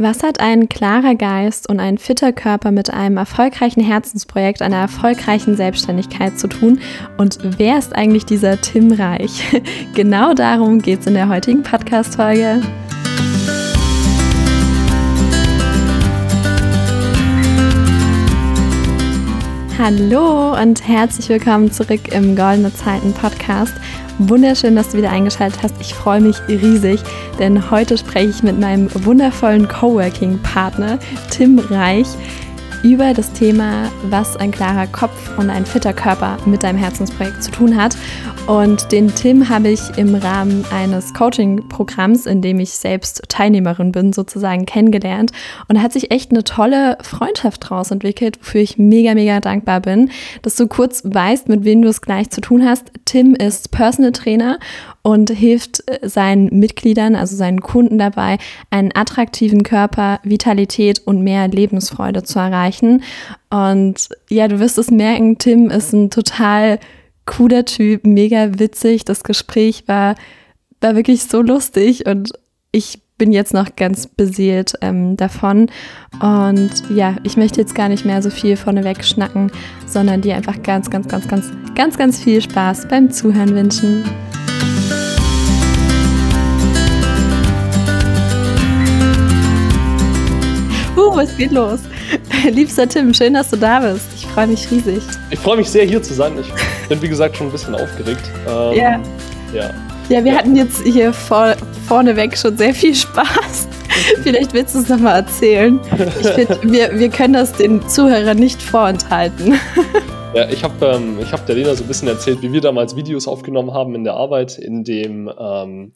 Was hat ein klarer Geist und ein fitter Körper mit einem erfolgreichen Herzensprojekt, einer erfolgreichen Selbstständigkeit zu tun? Und wer ist eigentlich dieser Tim Reich? Genau darum geht es in der heutigen Podcast-Folge. Hallo und herzlich willkommen zurück im Goldene Zeiten Podcast. Wunderschön, dass du wieder eingeschaltet hast. Ich freue mich riesig, denn heute spreche ich mit meinem wundervollen Coworking-Partner Tim Reich über das Thema, was ein klarer Kopf und ein fitter Körper mit deinem Herzensprojekt zu tun hat. Und den Tim habe ich im Rahmen eines Coaching-Programms, in dem ich selbst Teilnehmerin bin, sozusagen kennengelernt. Und da hat sich echt eine tolle Freundschaft daraus entwickelt, wofür ich mega, mega dankbar bin, dass du kurz weißt, mit wem du es gleich zu tun hast. Tim ist Personal Trainer und hilft äh, seinen Mitgliedern, also seinen Kunden dabei, einen attraktiven Körper, Vitalität und mehr Lebensfreude zu erreichen. Und ja, du wirst es merken, Tim ist ein total cooler Typ, mega witzig. Das Gespräch war, war wirklich so lustig und ich bin jetzt noch ganz beseelt ähm, davon. Und ja, ich möchte jetzt gar nicht mehr so viel vorneweg schnacken, sondern dir einfach ganz, ganz, ganz, ganz, ganz, ganz viel Spaß beim Zuhören wünschen. Es geht los. Liebster Tim, schön, dass du da bist. Ich freue mich riesig. Ich freue mich sehr, hier zu sein. Ich bin, wie gesagt, schon ein bisschen aufgeregt. Ähm, ja. ja. Ja, wir ja. hatten jetzt hier vor, vorneweg schon sehr viel Spaß. Vielleicht willst du es nochmal erzählen. Ich find, wir, wir können das den Zuhörern nicht vorenthalten. Ja, ich habe ähm, hab der Lena so ein bisschen erzählt, wie wir damals Videos aufgenommen haben in der Arbeit in dem ähm,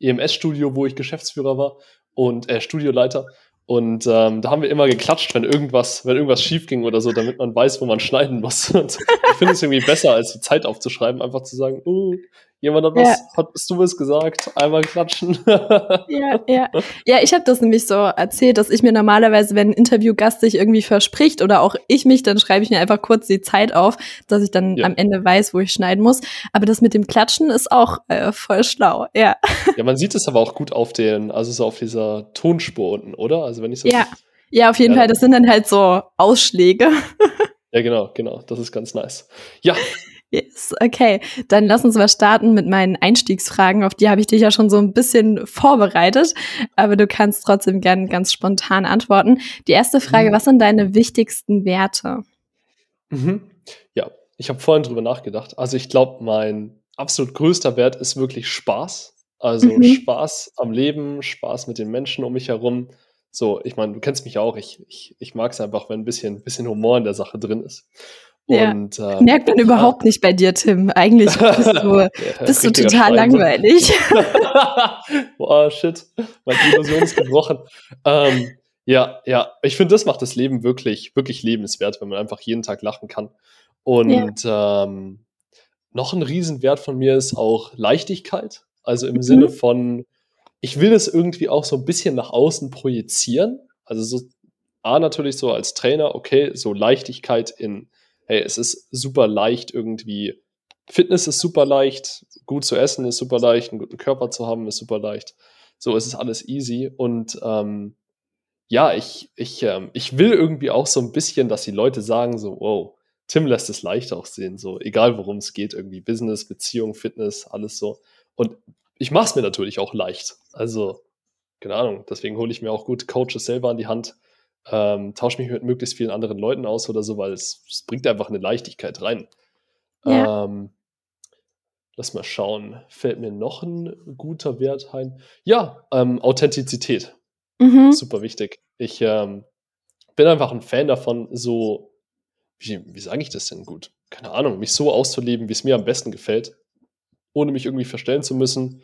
EMS-Studio, wo ich Geschäftsführer war und äh, Studioleiter. Und ähm, da haben wir immer geklatscht, wenn irgendwas, wenn irgendwas schief ging oder so, damit man weiß, wo man schneiden muss. Und ich finde es irgendwie besser, als die Zeit aufzuschreiben, einfach zu sagen, uh, Jemand hat was, ja. hast du was gesagt? Einmal klatschen. ja, ja. Ja, ich habe das nämlich so erzählt, dass ich mir normalerweise, wenn ein Interviewgast sich irgendwie verspricht oder auch ich mich, dann schreibe ich mir einfach kurz die Zeit auf, dass ich dann ja. am Ende weiß, wo ich schneiden muss. Aber das mit dem Klatschen ist auch äh, voll schlau, ja. Ja, man sieht es aber auch gut auf den, also so auf dieser Tonspur unten, oder? Also wenn ich so. Ja. Ja, auf jeden ja. Fall. Das sind dann halt so Ausschläge. ja, genau, genau. Das ist ganz nice. Ja, Yes, okay. Dann lass uns mal starten mit meinen Einstiegsfragen. Auf die habe ich dich ja schon so ein bisschen vorbereitet, aber du kannst trotzdem gerne ganz spontan antworten. Die erste Frage, mhm. was sind deine wichtigsten Werte? Mhm. Ja, ich habe vorhin drüber nachgedacht. Also ich glaube, mein absolut größter Wert ist wirklich Spaß. Also mhm. Spaß am Leben, Spaß mit den Menschen um mich herum. So, ich meine, du kennst mich auch. Ich, ich, ich mag es einfach, wenn ein bisschen, bisschen Humor in der Sache drin ist. Ja. Und, ähm, Merkt man überhaupt nicht bei dir, Tim. Eigentlich bist du, ja, bist du total langweilig. Boah, shit. Meine Illusion ist gebrochen. ähm, ja, ja. Ich finde, das macht das Leben wirklich, wirklich lebenswert, wenn man einfach jeden Tag lachen kann. Und ja. ähm, noch ein Riesenwert von mir ist auch Leichtigkeit. Also im mhm. Sinne von, ich will das irgendwie auch so ein bisschen nach außen projizieren. Also so, A, natürlich so als Trainer, okay, so Leichtigkeit in hey, es ist super leicht irgendwie. Fitness ist super leicht, gut zu essen ist super leicht, einen guten Körper zu haben ist super leicht. So, es ist alles easy. Und ähm, ja, ich, ich, ähm, ich will irgendwie auch so ein bisschen, dass die Leute sagen, so, wow, Tim lässt es leicht aussehen, so, egal worum es geht, irgendwie Business, Beziehung, Fitness, alles so. Und ich mache es mir natürlich auch leicht. Also, keine Ahnung, deswegen hole ich mir auch gute Coaches selber an die Hand, ähm, tausche mich mit möglichst vielen anderen Leuten aus oder so, weil es, es bringt einfach eine Leichtigkeit rein. Ja. Ähm, lass mal schauen, fällt mir noch ein guter Wert ein? Ja, ähm, Authentizität. Mhm. Super wichtig. Ich ähm, bin einfach ein Fan davon, so, wie, wie sage ich das denn gut? Keine Ahnung, mich so auszuleben, wie es mir am besten gefällt, ohne mich irgendwie verstellen zu müssen,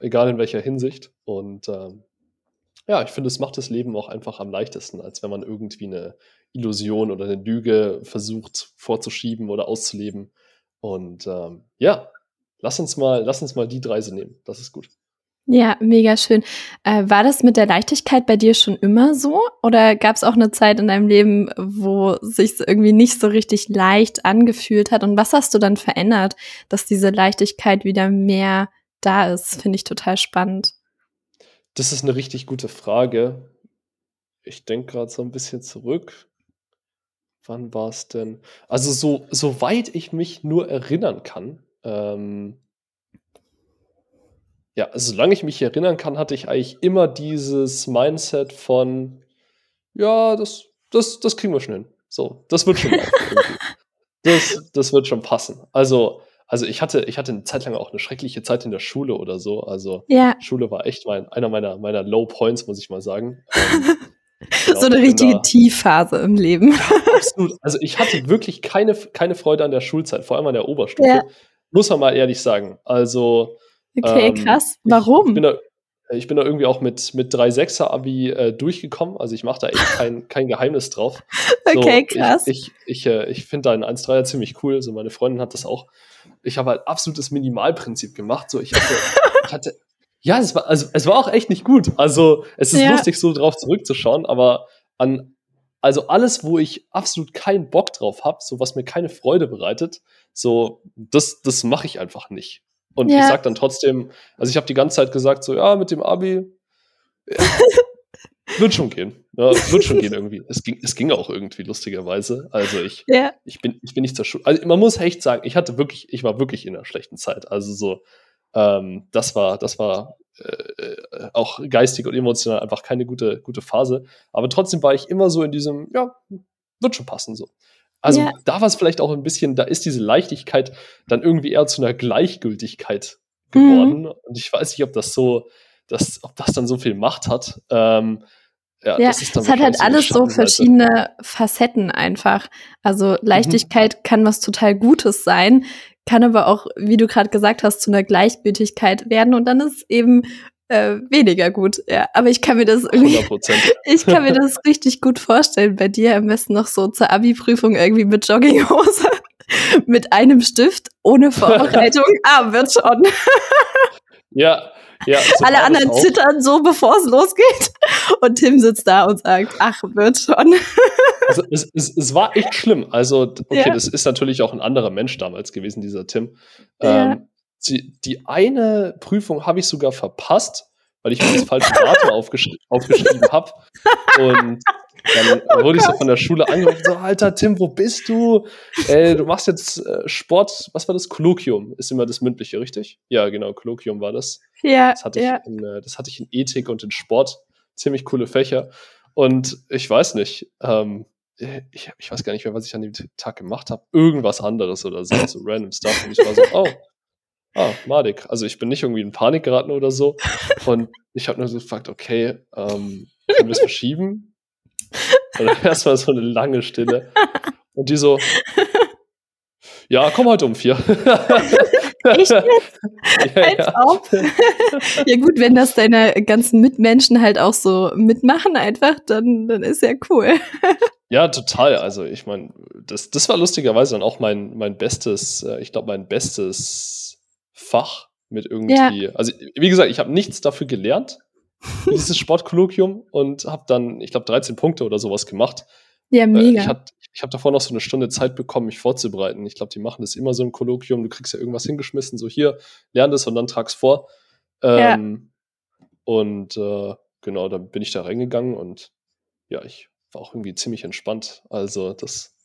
egal in welcher Hinsicht. Und ähm, ja, ich finde, es macht das Leben auch einfach am leichtesten, als wenn man irgendwie eine Illusion oder eine Lüge versucht vorzuschieben oder auszuleben. Und ähm, ja, lass uns mal, lass uns mal die Reise nehmen. Das ist gut. Ja, mega schön. Äh, war das mit der Leichtigkeit bei dir schon immer so? Oder gab es auch eine Zeit in deinem Leben, wo sich irgendwie nicht so richtig leicht angefühlt hat? Und was hast du dann verändert, dass diese Leichtigkeit wieder mehr da ist? Finde ich total spannend. Das ist eine richtig gute Frage. ich denke gerade so ein bisschen zurück. Wann war es denn? Also, so soweit ich mich nur erinnern kann, ähm ja, solange ich mich erinnern kann, hatte ich eigentlich immer dieses Mindset von: „Ja, das das das kriegen wir schon hin. So, das wird schon. Das das wird schon passen.“ Also also, ich hatte ich hatte 'ne Zeit lang auch 'ne schreckliche Zeit in der Schule oder so. Also, Ja. Schule war echt mein einer meiner meiner Low Points, muss ich mal sagen. Ähm, genau, So 'ne ich bin richtige da Tiefphase im Leben. Ja, absolut. Also, ich hatte wirklich keine keine Freude an der Schulzeit, vor allem an der Ja. Oberstufe, muss man mal ehrlich sagen. Also, Okay, ähm, krass. ich ich bin Warum? da ich bin da irgendwie auch mit mit 3 Sechser Abi, äh, durchgekommen. Also, ich mache da echt kein kein Geheimnis drauf. Okay, So, ich krass. ich ich, äh ich finde da 'n 1-3er ziemlich cool. So, meine Freundin hat das auch. Ich habe halt absolutes Minimalprinzip gemacht. So, ich hatte ich hatte ja, es war also, es war auch echt nicht gut. Also, es ist Ja. lustig, so drauf zurückzuschauen, aber an also, alles, wo ich absolut keinen Bock drauf habe, so was mir keine Freude bereitet, so, das das mache ich einfach nicht. Und ich Ja. sage dann trotzdem also, ich habe die ganze Zeit gesagt so: „Ja, mit dem Abi, ja, wird schon gehen. Ja, wird schon gehen irgendwie.“ Es ging es ging auch irgendwie lustigerweise. Also, ich Ja. ich bin ich bin nicht zur Schule also, man muss echt sagen, ich hatte wirklich ich war wirklich in 'ner schlechten Zeit. Also, so, ähm, das war das war, äh, äh, auch geistig und emotional einfach keine gute gute Phase. Aber trotzdem war ich immer so in diesem: „Ja, wird schon passen“, so. Also, Ja. da war's vielleicht auch 'n bisschen da ist diese Leichtigkeit dann irgendwie eher zu 'ner Gleichgültigkeit Mhm. geworden. Und ich weiß nicht, ob das so das ob das dann so viel Macht hat. Ähm, ja, Ja, das ist dann es hat halt so alles so verschiedene Facetten einfach. Also, Mhm. Leichtigkeit kann was total Gutes sein, kann aber auch, wie du grad gesagt hast, zu 'ner Gleichgültigkeit werden und dann ist eben, äh, weniger gut, ja. Aber ich kann mir das irgendwie 100 ich kann mir das richtig gut vorstellen bei dir, am besten noch so zur Abi-Prüfung irgendwie mit Jogginghose, mit einem Stift, ohne Vorbereitung. „Ah, wird schon.“ Ja, ja, so Alle anderen zittern so, bevor's losgeht und Tim sitzt da und sagt: „Ach, wird schon.“ Also, es es es war echt schlimm. Also, okay, Ja. das ist natürlich auch 'n anderer Mensch damals gewesen, dieser Tim. Ja. Ähm, sie die eine Prüfung habe ich sogar verpasst, weil ich mir das falsche Datum aufgeschri aufgeschrieben habe. Und dann Oh wurde ich so Gott. von der Schule angerufen, so: „Alter Tim, wo bist du? Äh, du machst jetzt, äh, Sport“ was war das? Kolloquium ist immer das Mündliche, richtig? Ja, genau, Kolloquium war das. Ja, Das hatte ich ja. in äh, das hatte ich in Ethik und in Sport. Ziemlich coole Fächer. Und ich weiß nicht, ähm, äh, ich ich weiß gar nicht mehr, was ich an dem Tag gemacht habe. Irgendwas anderes oder so, so random Stuff. Und ich war so: „Oh, ah, madig.“ Also, ich bin nicht irgendwie in Panik geraten oder so. Und ich habe nur so gefragt: „Okay, ähm, können wir's verschieben?“ Und dann erst mal so 'ne lange Stille. Und die so: „Ja, komm heute um 4.“ Echt jetzt? Ja, Als ja. ob. Ja gut, wenn das deine ganzen Mitmenschen halt auch so mitmachen einfach, dann dann ist ja cool. Ja, total. Also, ich meine, das das war lustigerweise dann auch mein mein bestes äh, ich glaube, mein bestes Fach mit Ja. irgendwie also, wie gesagt, ich habe nichts dafür gelernt dieses Sportkolloquium und habe dann, ich glaube, 13 Punkte oder so was gemacht. Ja, Äh, ich mega. hatte ich habe davor noch so 'ne Stunde Zeit bekommen, mich vorzubereiten. Ich glaube, die machen das immer so im Kolloquium. Du kriegst ja irgendwas hingeschmissen, so: „Hier, lerne das und dann trag's vor.“ Ja. Ähm, und, äh, genau, dann bin ich da reingegangen und ja, ich war auch irgendwie ziemlich entspannt. Also, das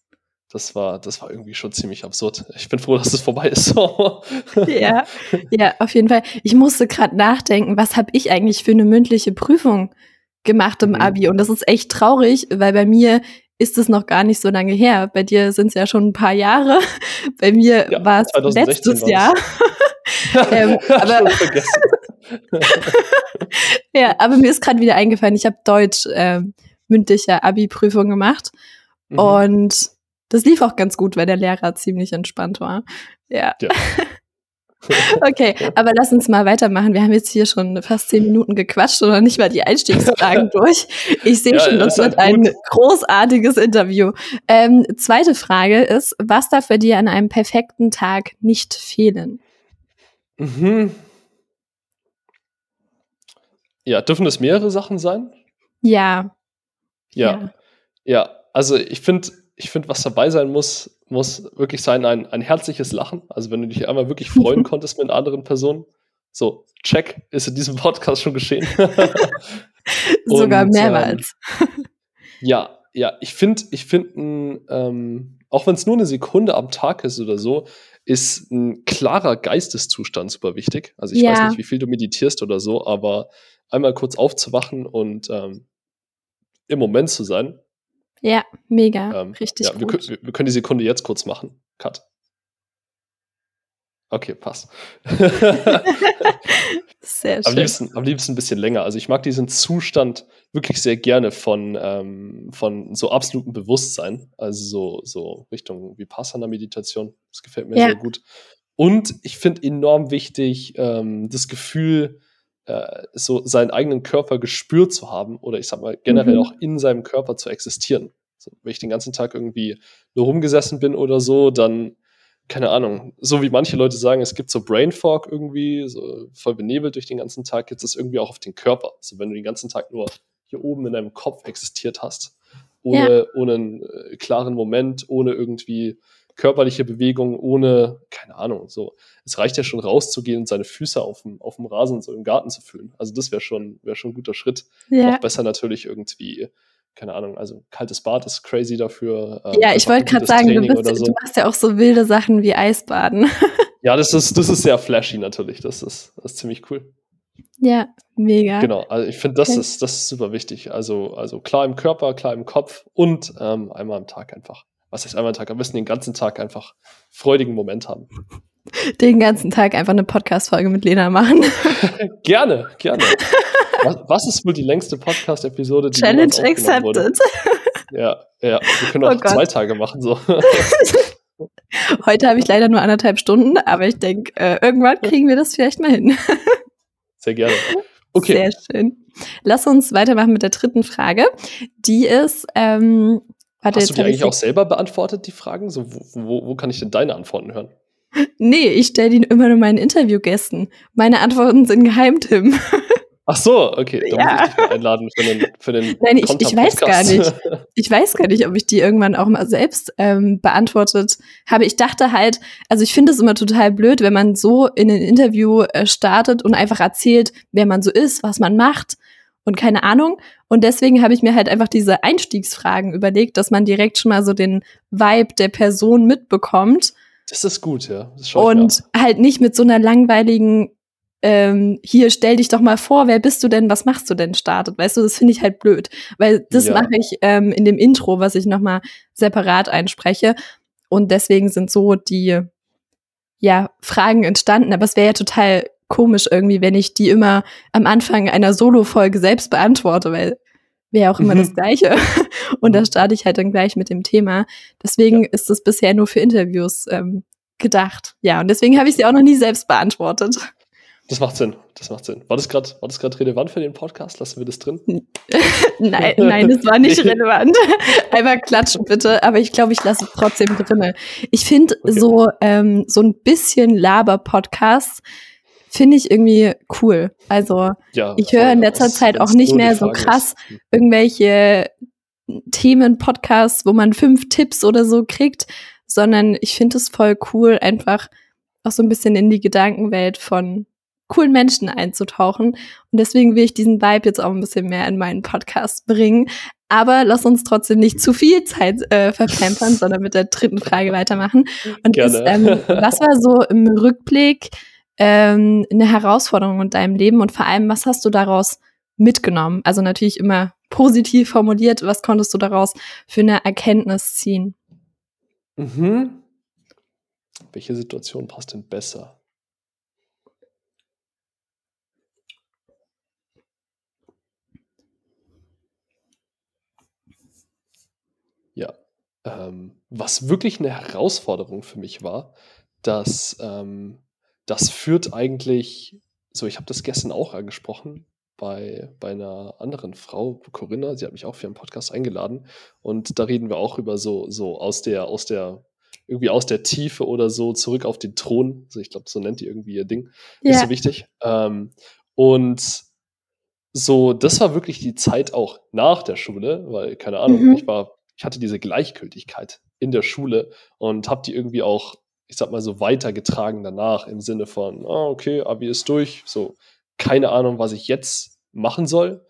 das war das war irgendwie schon ziemlich absurd. Ich bin froh, dass es vorbei ist. Ja, ja, auf jeden Fall. Ich musste grad nachdenken, was habe ich eigentlich für 'ne mündliche Prüfung gemacht im Mhm. Abi? Und das ist echt traurig, weil bei mir ist es noch gar nicht so lange her. Bei dir sind's ja schon 'n paar Jahre. Bei mir Ja, war's 2016 letztes war Jahr. Ähm, aber. Ja, aber mir ist grad wieder eingefallen, ich habe Deutsch, ähm, mündliche Abi-Prüfung gemacht Mhm. und das lief auch ganz gut, weil der Lehrer ziemlich entspannt war. Ja. Ja. Okay, aber lass uns mal weitermachen. Wir haben jetzt hier schon fast 10 Minuten gequatscht und noch nicht mal die Einstiegsfragen durch. Ich sehe Ja, schon, das halt wird ein gut. großartiges Interview. Ähm, 2. Frage ist: Was darf bei dir an einem perfekten Tag nicht fehlen? Mhm. Ja, dürfen das mehrere Sachen sein? Ja. Ja. Ja. Ja, also, ich finde ich finde, was dabei sein muss, muss wirklich sein ein ein herzliches Lachen. Also, wenn du dich einmal wirklich freuen konntest mit anderen Person. So, check, ist in diesem Podcast schon geschehen. Sogar Und, ähm mehrmals. Ja, ja, ich finde, ich finde, ähm, auch wenn es nur eine Sekunde am Tag ist oder so, ist ein klarer Geisteszustand super wichtig. Also ich Ja. weiß nicht, wie viel du meditierst oder so, aber einmal kurz aufzuwachen und ähm, im Moment zu sein. Ja, mega. Ähm, Richtig ja, wir, gut. wir, wir können die Sekunde jetzt kurz machen. Cut. Okay, passt. Sehr Am schön. liebsten, am liebsten ein bisschen länger. Also ich mag diesen Zustand wirklich sehr gerne von, ähm, von so absolutem Bewusstsein. Also so, so Richtung Vipassana-Meditation. Das gefällt mir Ja. sehr gut. Und ich finde enorm wichtig, ähm, das Gefühl, äh, so seinen eigenen Körper gespürt zu haben oder ich sag mal generell Mhm. auch in seinem Körper zu existieren. So, wenn ich den ganzen Tag irgendwie nur rumgesessen bin oder so, dann keine Ahnung, so wie manche Leute sagen, es gibt so Brain Fog irgendwie, so voll benebelt durch den ganzen Tag, gibt es irgendwie auch auf den Körper. So wenn du den ganzen Tag nur hier oben in deinem Kopf existiert hast, ohne, ohne einen äh, klaren Moment, ohne irgendwie körperliche Bewegung, ohne, keine Ahnung, so. Es reicht ja schon rauszugehen und seine Füße auf dem, auf dem Rasen so im Garten zu fühlen. Also das wäre schon, wäre schon ein guter Schritt. Ja. Noch besser natürlich irgendwie, keine Ahnung, also kaltes Bad ist crazy dafür. ähm, Ja, ich wollte gerade sagen, du, bist, so. du machst ja auch so wilde Sachen wie Eisbaden. Ja, das ist, das ist sehr flashy natürlich. Das ist, das ist ziemlich cool. ja, mega. Genau, also ich finde, das, Okay. ist, das ist super wichtig. Also, also klar im Körper, klar im Kopf und ähm, einmal am Tag einfach. Was heißt einmal am Tag? Am besten den ganzen Tag einfach freudigen Moment haben. Den ganzen Tag einfach eine Podcast-Folge mit Lena machen. gerne, gerne. was, was ist wohl die längste Podcast-Episode, die Challenge aufgenommen wurde? accepted. Ja, ja. Wir können Oh auch Gott. zwei Tage machen. So. Heute habe ich leider nur anderthalb Stunden, aber ich denke, äh, irgendwann kriegen wir das vielleicht mal hin. Sehr gerne. Okay. Sehr schön. Lass uns weitermachen mit der dritten Frage. Die ist, ähm, warte, Hast du die eigentlich auch selber beantwortet, die Fragen? So, wo, wo, wo kann ich denn deine Antworten hören? Nee, ich stelle die immer nur meinen Interviewgästen. Meine Antworten sind geheim, Tim. Ach so, okay. Dann Ja. muss ich dich mal einladen für den, für den Nein, ich- ich weiß gar Konter-Podcast. Ich weiß gar nicht, ob ich die irgendwann auch mal selbst ähm, beantwortet habe. Ich dachte halt, also ich finde es immer total blöd, wenn man so in ein Interview äh, startet und einfach erzählt, wer man so ist, was man macht und keine Ahnung. Und deswegen habe ich mir halt einfach diese Einstiegsfragen überlegt, dass man direkt schon mal so den Vibe der Person mitbekommt. Das ist gut, ja. Und halt nicht mit so einer langweiligen ähm, hier stell dich doch mal vor, wer bist du denn, was machst du denn? Startet, weißt du, das finde ich halt blöd, weil das Ja. mache ich ähm, in dem Intro, was ich nochmal separat einspreche. Und deswegen sind so die ja Fragen entstanden, aber es wäre ja total komisch irgendwie, wenn ich die immer am Anfang einer Solo-Folge selbst beantworte, weil wäre auch immer Mhm. das Gleiche und da Mhm. starte ich halt dann gleich mit dem Thema. Deswegen ist es bisher nur für Interviews ähm, gedacht. Ja, und deswegen habe ich sie auch noch nie selbst beantwortet. Das macht Sinn. Das macht Sinn. War das gerade war das gerade relevant für den Podcast? Lassen wir das drin? Nein, nein, das war nicht relevant. Einmal klatschen bitte, aber ich glaube, ich lasse es trotzdem drinne. Ich finde Okay. so ähm, so ein bisschen Laber-Podcasts finde ich irgendwie cool. Also Ja. Ich höre in letzter Zeit auch nicht mehr so krass ist. Irgendwelche Themen-Podcasts, wo man fünf Tipps oder so kriegt, sondern ich finde es voll cool, einfach auch so ein bisschen in die Gedankenwelt von coolen Menschen einzutauchen. Und deswegen will ich diesen Vibe jetzt auch ein bisschen mehr in meinen Podcast bringen. Aber lass uns trotzdem nicht zu viel Zeit äh, verplempern, sondern mit der dritten Frage weitermachen. Und Gerne. ist, ähm, was war so im Rückblick ähm, eine Herausforderung in deinem Leben und vor allem, was hast du daraus mitgenommen? Also natürlich immer positiv formuliert, was konntest du daraus für eine Erkenntnis ziehen? Mhm. Welche Situation passt denn besser? Ja, ähm, was wirklich eine Herausforderung für mich war, dass ähm, das führt eigentlich, so ich habe das gestern auch angesprochen bei, bei einer anderen Frau, Corinna, sie hat mich auch für einen Podcast eingeladen und da reden wir auch über so, so aus der, aus der, irgendwie aus der Tiefe oder so zurück auf den Thron. Also ich glaube, so nennt die irgendwie ihr Ding. Ist so wichtig. Ähm, und so, das war wirklich die Zeit auch nach der Schule, weil, keine Ahnung, Mhm. ich war, ich hatte diese Gleichgültigkeit in der Schule und habe die irgendwie auch, ich sag mal so, weitergetragen danach im Sinne von, ah, okay, Abi ist durch, so, keine Ahnung, was ich jetzt machen soll.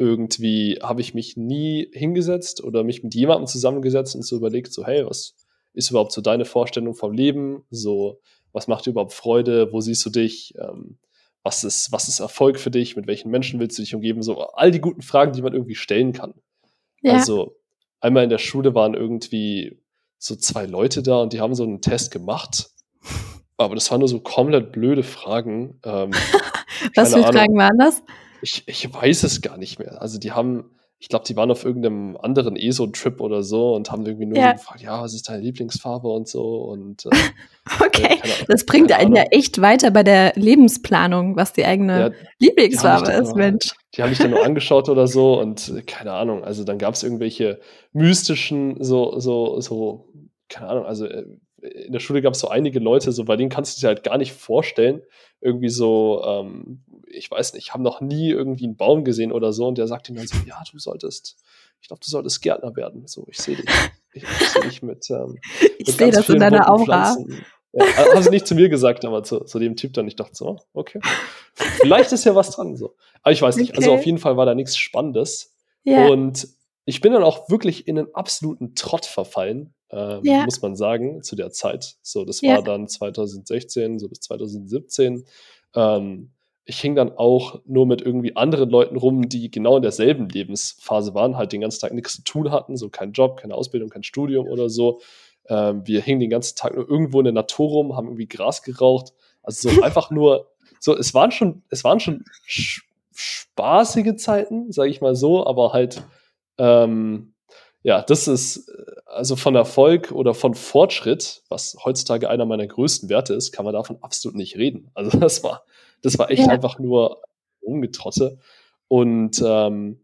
irgendwie habe ich mich nie hingesetzt oder mich mit jemandem zusammengesetzt und so überlegt, so, hey, was ist überhaupt so deine Vorstellung vom Leben? So, was macht dir überhaupt Freude? Wo siehst du dich? Ähm, was ist, was ist Erfolg für dich? Mit welchen Menschen willst du dich umgeben? So, all die guten Fragen, die man irgendwie stellen kann. Ja. Also, einmal in der Schule waren irgendwie so zwei Leute da und die haben so einen Test gemacht. Aber das waren nur so komplett blöde Fragen. Ähm, was für Ahnung. Fragen waren das? Ich, ich weiß es gar nicht mehr. Also die haben, ich glaube, die waren auf irgendeinem anderen ESO-Trip oder so und haben irgendwie nur ja. gefragt, ja, was ist deine Lieblingsfarbe und so. Und, äh, okay, ja, das bringt einen ja echt weiter bei der Lebensplanung, was die eigene ja, Lieblingsfarbe ist, Mensch. Die haben mich dann nur angeschaut oder so und äh, keine Ahnung, also dann gab es irgendwelche mystischen, so, so, so, keine Ahnung, also äh, in der Schule gab es so einige Leute, so bei denen kannst du dir halt gar nicht vorstellen, irgendwie so, ähm, ich weiß nicht, haben noch nie irgendwie einen Baum gesehen oder so und der sagt ihm dann so, ja, du solltest, ich glaube, du solltest Gärtner werden. So, ich sehe dich. Ich, ich sehe dich mit, ähm, ich sehe das in deiner Aura. Ja, haben sie nicht zu mir gesagt, aber zu, zu dem Typ dann. Ich dachte so, okay. Vielleicht ist ja was dran. So. Aber ich weiß nicht. Also okay. Also auf jeden Fall war da nichts Spannendes. Ja. Und ich bin dann auch wirklich in einen absoluten Trott verfallen, ähm, ja. muss man sagen, zu der Zeit. So, das war dann 2016, so bis 2017. Ähm, ich hing dann auch nur mit irgendwie anderen Leuten rum, die genau in derselben Lebensphase waren, halt den ganzen Tag nichts zu tun hatten, so kein Job, keine Ausbildung, kein Studium oder so. Ähm, wir hingen den ganzen Tag nur irgendwo in der Natur rum, haben irgendwie Gras geraucht. Also so einfach nur, so, es waren schon, es waren schon spaßige Zeiten, sage ich mal so, aber halt, ähm, ja, das ist, also von Erfolg oder von Fortschritt, was heutzutage einer meiner größten Werte ist, kann man davon absolut nicht reden. Also das war, das war echt ja. einfach nur umgetrotte. Und ähm,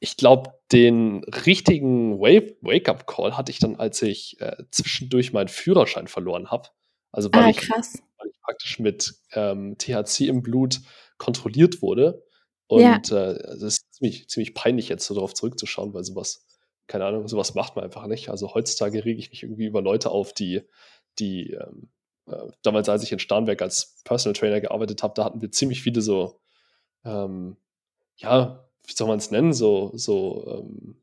ich glaube, den richtigen Wake-up-Call hatte ich dann, als ich äh, zwischendurch meinen Führerschein verloren habe. Also weil, ah, ich, weil, ich, praktisch mit ähm, THC im Blut kontrolliert wurde. Und ja. äh, das ist ziemlich, ziemlich peinlich jetzt so darauf zurückzuschauen, weil sowas, keine Ahnung, sowas macht man einfach nicht. Also heutzutage rege ich mich irgendwie über Leute auf, die, die ähm, äh, damals, als ich in Starnberg als Personal Trainer gearbeitet habe, da hatten wir ziemlich viele so, ähm, ja, wie soll man es nennen, so, so ähm,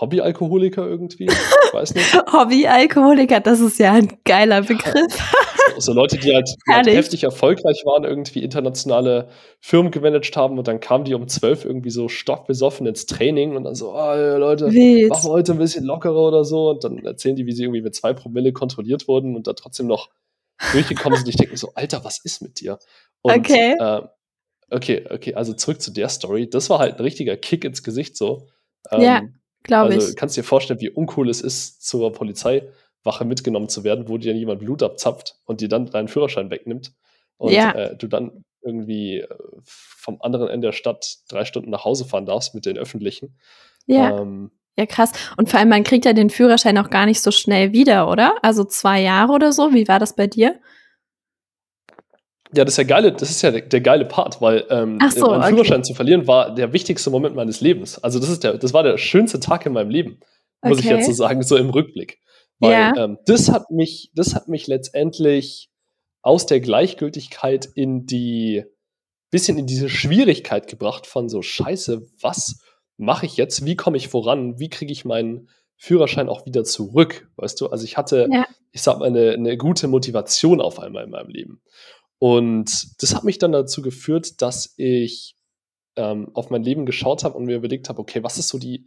Hobbyalkoholiker irgendwie. Ich weiß nicht. Hobbyalkoholiker, das ist ja ein geiler Begriff. Ja, so, so, Leute, die halt, die halt, heftig erfolgreich waren, irgendwie internationale Firmen gemanagt haben und dann kamen die um zwölf irgendwie so stockbesoffen ins Training und dann so, oh, Leute, Wild. machen wir heute ein bisschen lockerer oder so und dann erzählen die, wie sie irgendwie mit zwei Promille kontrolliert wurden und da trotzdem noch durchgekommen sind. Ich denke so, Alter, was ist mit dir? Und, okay. Äh, okay, okay, also zurück zu der Story. Das war halt ein richtiger Kick ins Gesicht so. Ähm, ja, glaube also, ich. Kannst dir vorstellen, wie uncool es ist, zur Polizeiwache mitgenommen zu werden, wo dir dann jemand Blut abzapft und dir dann deinen Führerschein wegnimmt. Und ja. äh, du dann irgendwie äh, vom anderen Ende der Stadt drei Stunden nach Hause fahren darfst mit den Öffentlichen. Ja. Ähm, ja, krass. Und vor allem, man kriegt ja den Führerschein auch gar nicht so schnell wieder, oder? Also zwei Jahre oder so. Wie war das bei dir? Ja, das ist ja geile, das ist ja der, der geile Part, weil ähm, so, meinen okay. Führerschein zu verlieren war der wichtigste Moment meines Lebens. Also das ist der, das war der schönste Tag in meinem Leben, muss okay. ich jetzt so sagen, so im Rückblick. Weil ja. ähm, das hat mich, das hat mich letztendlich aus der Gleichgültigkeit in die bisschen in diese Schwierigkeit gebracht von so Scheiße, was mache ich jetzt? Wie komme ich voran? Wie kriege ich meinen Führerschein auch wieder zurück? Weißt du, also ich hatte, ja. ich sag mal, eine, eine gute Motivation auf einmal in meinem Leben. Und das hat mich dann dazu geführt, dass ich ähm, auf mein Leben geschaut habe und mir überlegt habe, okay, was ist so die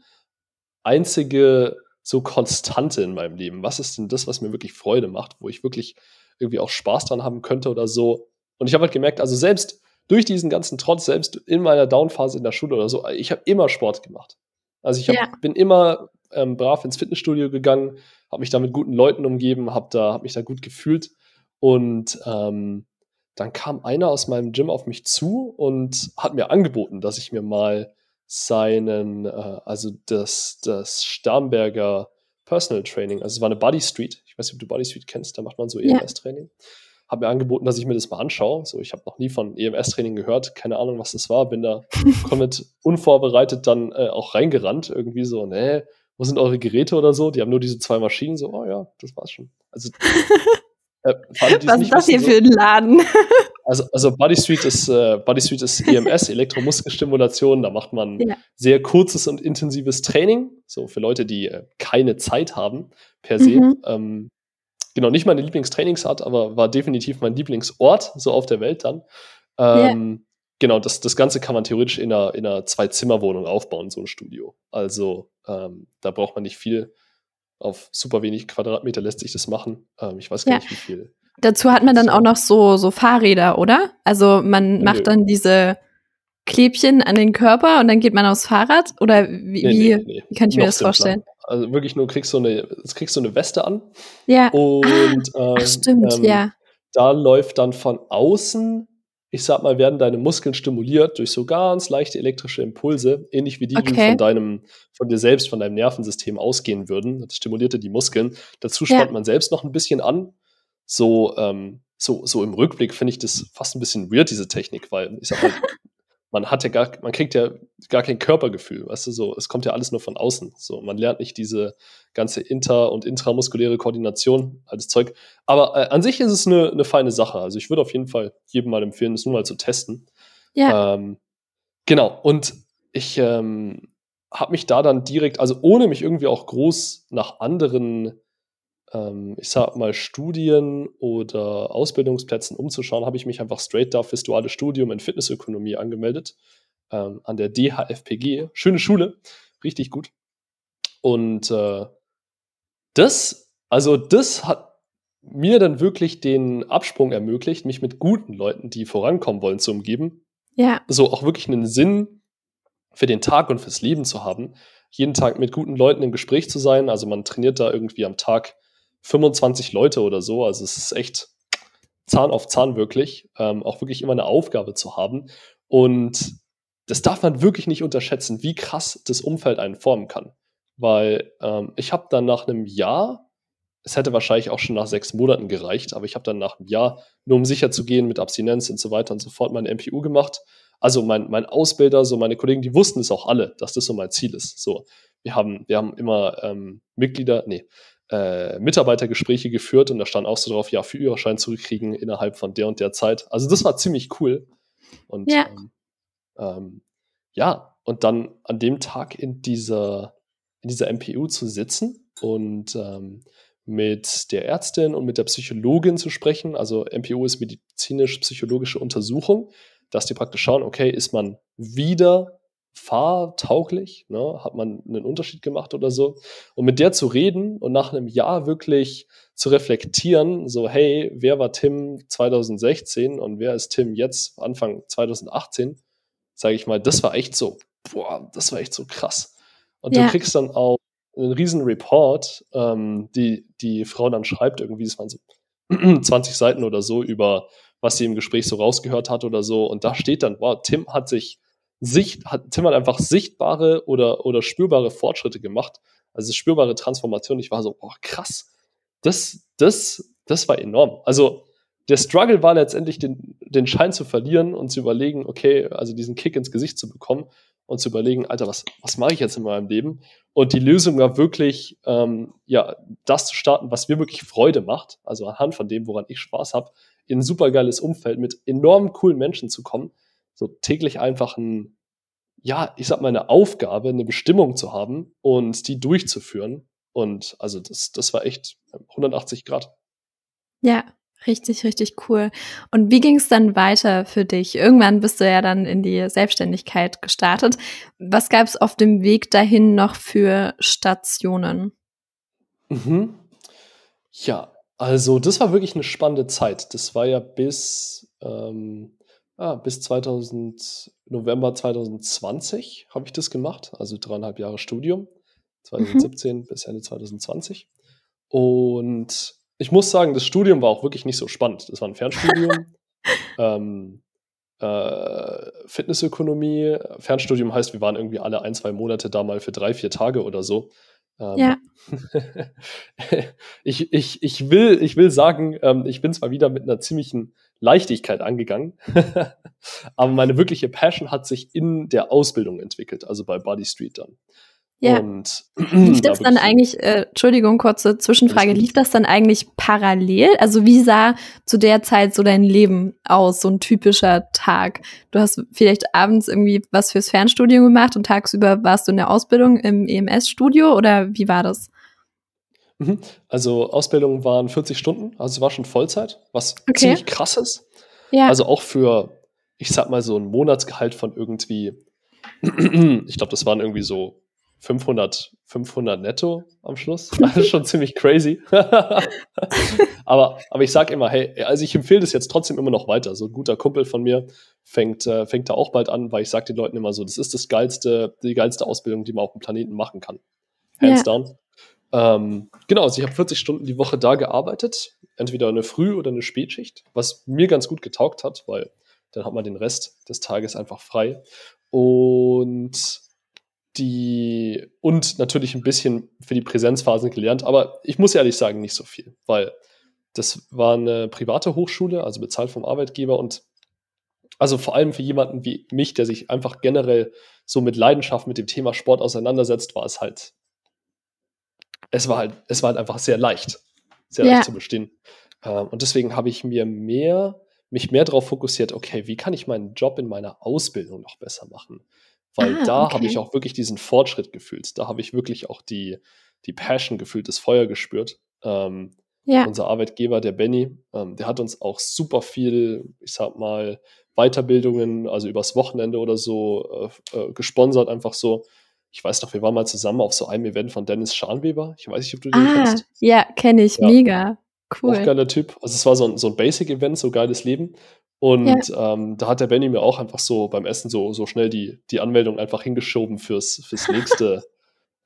einzige so Konstante in meinem Leben? Was ist denn das, was mir wirklich Freude macht, wo ich wirklich irgendwie auch Spaß dran haben könnte oder so? Und ich habe halt gemerkt, also selbst durch diesen ganzen Trotz, selbst in meiner Downphase in der Schule oder so, ich habe immer Sport gemacht. Also ich hab, ja. bin immer ähm, brav ins Fitnessstudio gegangen, habe mich da mit guten Leuten umgeben, habe da, hab mich da gut gefühlt. Und ähm, dann kam einer aus meinem Gym auf mich zu und hat mir angeboten, dass ich mir mal seinen, äh, also das, das Starnberger Personal Training, also es war eine Body Street, ich weiß nicht, ob du Body Street kennst, da macht man so EMS-Training. Habe mir angeboten, dass ich mir das mal anschaue. So, ich habe noch nie von EMS-Training gehört, keine Ahnung, was das war, bin da komplett unvorbereitet dann äh, auch reingerannt, irgendwie so, nee, wo sind eure Geräte oder so? Die haben nur diese zwei Maschinen, so, oh ja, das war's schon. Also, äh, was ist das hier so, für ein Laden? also, also Body Street ist, äh, Body Street ist EMS, Elektromuskelstimulation. Da macht man ja. sehr kurzes und intensives Training. So für Leute, die äh, keine Zeit haben, per se. Mhm. Ähm, genau, nicht meine Lieblingstrainingsart, aber war definitiv mein Lieblingsort, so auf der Welt dann. Ähm, ja. Genau, das, das Ganze kann man theoretisch in einer, in einer Zwei-Zimmer-Wohnung aufbauen, so ein Studio. Also ähm, da braucht man nicht viel. Auf super wenig Quadratmeter lässt sich das machen. Ähm, ich weiß gar ja. nicht, wie viel. Dazu hat man dann auch noch so, so Fahrräder, oder? Also man macht Nö. dann diese Klebchen an den Körper und dann geht man aufs Fahrrad? Oder wie, nee, nee, nee. wie kann ich noch mir das vorstellen? Also wirklich nur kriegst du eine, kriegst du eine Weste an. Ja. Und ah, ähm, stimmt, ähm, ja. Da läuft dann von außen, ich sag mal, werden deine Muskeln stimuliert durch so ganz leichte elektrische Impulse, ähnlich wie die, okay. die von deinem, von dir selbst, von deinem Nervensystem ausgehen würden. Das stimulierte die Muskeln. Dazu spannt ja. man selbst noch ein bisschen an so, ähm, so, so im Rückblick finde ich das fast ein bisschen weird, diese Technik, weil ich sag mal, man hat ja gar, man kriegt ja gar kein Körpergefühl, weißt du, so, es kommt ja alles nur von außen. So, man lernt nicht diese ganze inter- und intramuskuläre Koordination, alles Zeug. Aber äh, an sich ist es eine, eine feine Sache. Also ich würde auf jeden Fall jedem mal empfehlen, das nur mal zu testen. Ja. Ähm, genau. Und ich ähm, habe mich da dann direkt, also ohne mich irgendwie auch groß nach anderen ich sag mal, Studien oder Ausbildungsplätzen umzuschauen, habe ich mich einfach straight da fürs duale Studium in Fitnessökonomie angemeldet. Ähm, an der DHFPG. Schöne Schule, richtig gut. Und äh, das, also das hat mir dann wirklich den Absprung ermöglicht, mich mit guten Leuten, die vorankommen wollen, zu umgeben. Ja. So auch wirklich einen Sinn für den Tag und fürs Leben zu haben. Jeden Tag mit guten Leuten im Gespräch zu sein. Also man trainiert da irgendwie am Tag 25 Leute oder so. Also es ist echt Zahn auf Zahn wirklich. Ähm, auch wirklich immer eine Aufgabe zu haben. Und das darf man wirklich nicht unterschätzen, wie krass das Umfeld einen formen kann. Weil ähm, ich habe dann nach einem Jahr, es hätte wahrscheinlich auch schon nach sechs Monaten gereicht, aber ich habe dann nach einem Jahr, nur um sicher zu gehen mit Abstinenz und so weiter und so fort, meine MPU gemacht. Also mein, mein Ausbilder, so meine Kollegen, die wussten es auch alle, dass das so mein Ziel ist. So, wir haben, wir haben immer ähm, Mitglieder, nee, äh, Mitarbeitergespräche geführt und da stand auch so drauf, ja, Führerschein zurückkriegen innerhalb von der und der Zeit. Also das war ziemlich cool. Und ja, ähm, ähm, ja und dann an dem Tag in dieser, in dieser MPU zu sitzen und ähm, mit der Ärztin und mit der Psychologin zu sprechen. Also MPU ist medizinisch-psychologische Untersuchung, dass die praktisch schauen, okay, ist man wieder fahrtauglich? Ne? Hat man einen Unterschied gemacht oder so? Und mit der zu reden und nach einem Jahr wirklich zu reflektieren, so, hey, wer war Tim 2016 und wer ist Tim jetzt Anfang 2018? Sage ich mal, das war echt so, boah, das war echt so krass. Und ja. du kriegst dann auch einen riesen Report, ähm, die die Frau dann schreibt, irgendwie, es waren so 20 Seiten oder so über was sie im Gespräch so rausgehört hat oder so. Und da steht dann, wow, Tim hat sich Sicht, hat Tim hat einfach sichtbare oder, oder spürbare Fortschritte gemacht. Also spürbare Transformation. Ich war so, boah, krass. Das, das, das war enorm. Also der Struggle war letztendlich, den, den Schein zu verlieren und zu überlegen, okay, also diesen Kick ins Gesicht zu bekommen und zu überlegen, Alter, was, was mache ich jetzt in meinem Leben? Und die Lösung war wirklich, ähm, ja, das zu starten, was mir wirklich Freude macht, also anhand von dem, woran ich Spaß habe, in ein supergeiles Umfeld mit enorm coolen Menschen zu kommen, so täglich einfach ein, ja, ich sag mal, eine Aufgabe, eine Bestimmung zu haben und die durchzuführen. Und also das, das war echt 180 Grad. Ja, richtig, richtig cool. Und wie ging es dann weiter für dich? Irgendwann bist du ja dann in die Selbstständigkeit gestartet. Was gab es auf dem Weg dahin noch für Stationen? Mhm. Ja, also das war wirklich eine spannende Zeit. Das war ja bis ähm, Ah, bis 2000 November 2020 habe ich das gemacht, also dreieinhalb Jahre Studium, 2017 mhm. bis Ende 2020. Und ich muss sagen, das Studium war auch wirklich nicht so spannend. Das war ein Fernstudium, ähm, äh, Fitnessökonomie. Fernstudium heißt, wir waren irgendwie alle ein, zwei Monate da mal für drei, vier Tage oder so. Ähm, ja. ich, ich, ich, will, ich will sagen, ähm, ich bin zwar wieder mit einer ziemlichen Leichtigkeit angegangen, aber meine wirkliche Passion hat sich in der Ausbildung entwickelt, also bei Body Street dann. Ja. Und lief das dann eigentlich, äh, Entschuldigung, kurze Zwischenfrage, lief das dann eigentlich parallel? Also wie sah zu der Zeit so dein Leben aus, so ein typischer Tag? Du hast vielleicht abends irgendwie was fürs Fernstudium gemacht und tagsüber warst du in der Ausbildung im EMS-Studio oder wie war das? Mhm. Also Ausbildung waren 40 Stunden, also es war schon Vollzeit, was okay. ziemlich krass ist. Ja. Also auch für, ich sag mal, so ein Monatsgehalt von irgendwie, ich glaube, das waren irgendwie so 500, 500 netto am Schluss. Das ist schon ziemlich crazy. aber, aber ich sage immer, hey, also ich empfehle das jetzt trotzdem immer noch weiter. So ein guter Kumpel von mir fängt, äh, fängt da auch bald an, weil ich sage den Leuten immer so, das ist das geilste, die geilste Ausbildung, die man auf dem Planeten machen kann. Hands ja. down. Ähm, genau, also ich habe 40 Stunden die Woche da gearbeitet, entweder eine Früh- oder eine Spätschicht, was mir ganz gut getaugt hat, weil dann hat man den Rest des Tages einfach frei. Und die und natürlich ein bisschen für die Präsenzphasen gelernt, aber ich muss ehrlich sagen, nicht so viel, weil das war eine private Hochschule, also bezahlt vom Arbeitgeber und also vor allem für jemanden wie mich, der sich einfach generell so mit Leidenschaft mit dem Thema Sport auseinandersetzt, war es halt, es war halt, es war halt einfach sehr leicht, sehr ja. leicht zu bestehen. Ähm, und deswegen habe ich mir mehr, mich mehr darauf fokussiert, okay, wie kann ich meinen Job in meiner Ausbildung noch besser machen? Weil ah, da okay. habe ich auch wirklich diesen Fortschritt gefühlt. Da habe ich wirklich auch die, die Passion gefühlt, das Feuer gespürt. Ähm, ja. Unser Arbeitgeber, der Benny, ähm, der hat uns auch super viel, ich sag mal, Weiterbildungen, also übers Wochenende oder so, äh, äh, gesponsert, einfach so. Ich weiß noch, wir waren mal zusammen auf so einem Event von Dennis Scharnweber. Ich weiß nicht, ob du den ah, kennst. Ja, kenne ich. Ja. Mega. Cool. Auch geiler Typ. Also es war so ein, so ein Basic-Event, so geiles Leben. Und ja. ähm, da hat der Benny mir auch einfach so beim Essen so, so schnell die, die Anmeldung einfach hingeschoben fürs, fürs nächste.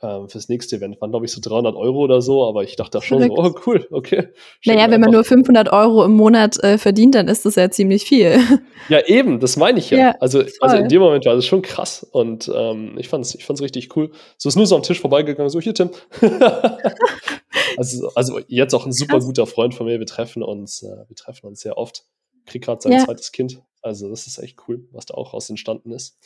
Ähm, fürs nächste Event waren, glaube ich, so 300 Euro oder so, aber ich dachte da schon so, oh cool, okay. Naja, wenn man nur 500 Euro im Monat äh, verdient, dann ist das ja ziemlich viel. Ja, eben, das meine ich ja. ja also, also in dem Moment war das schon krass und ähm, ich fand es ich fand's richtig cool. So ist nur so am Tisch vorbeigegangen, so hier, Tim. also, also jetzt auch ein super guter Freund von mir, wir treffen uns, äh, wir treffen uns sehr oft kriegt gerade sein ja. zweites Kind. Also das ist echt cool, was da auch raus entstanden ist.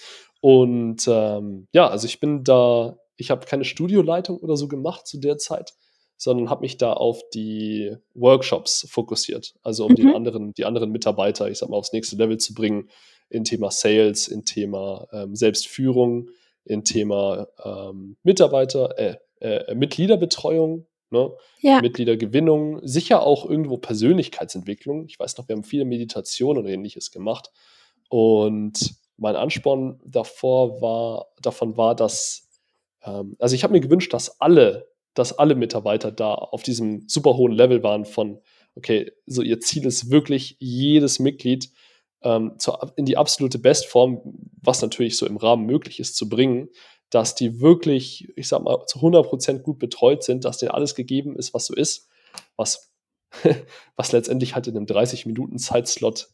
Und ähm, ja, also ich bin da, ich habe keine Studioleitung oder so gemacht zu der Zeit, sondern habe mich da auf die Workshops fokussiert. Also um mhm. den anderen, die anderen Mitarbeiter, ich sag mal, aufs nächste Level zu bringen, in Thema Sales, in Thema ähm, Selbstführung, in Thema ähm, Mitarbeiter, äh, äh, Mitgliederbetreuung, Ne? Ja. Mitgliedergewinnung, sicher auch irgendwo Persönlichkeitsentwicklung. Ich weiß noch, wir haben viele Meditationen und ähnliches gemacht. Und mein Ansporn davor war, davon war, dass, ähm, also ich habe mir gewünscht, dass alle, dass alle Mitarbeiter da auf diesem super hohen Level waren von, okay, so ihr Ziel ist wirklich, jedes Mitglied ähm, zu, in die absolute Bestform, was natürlich so im Rahmen möglich ist, zu bringen dass die wirklich, ich sag mal, zu 100% gut betreut sind, dass denen alles gegeben ist, was so ist, was, was letztendlich halt in einem 30-Minuten-Zeitslot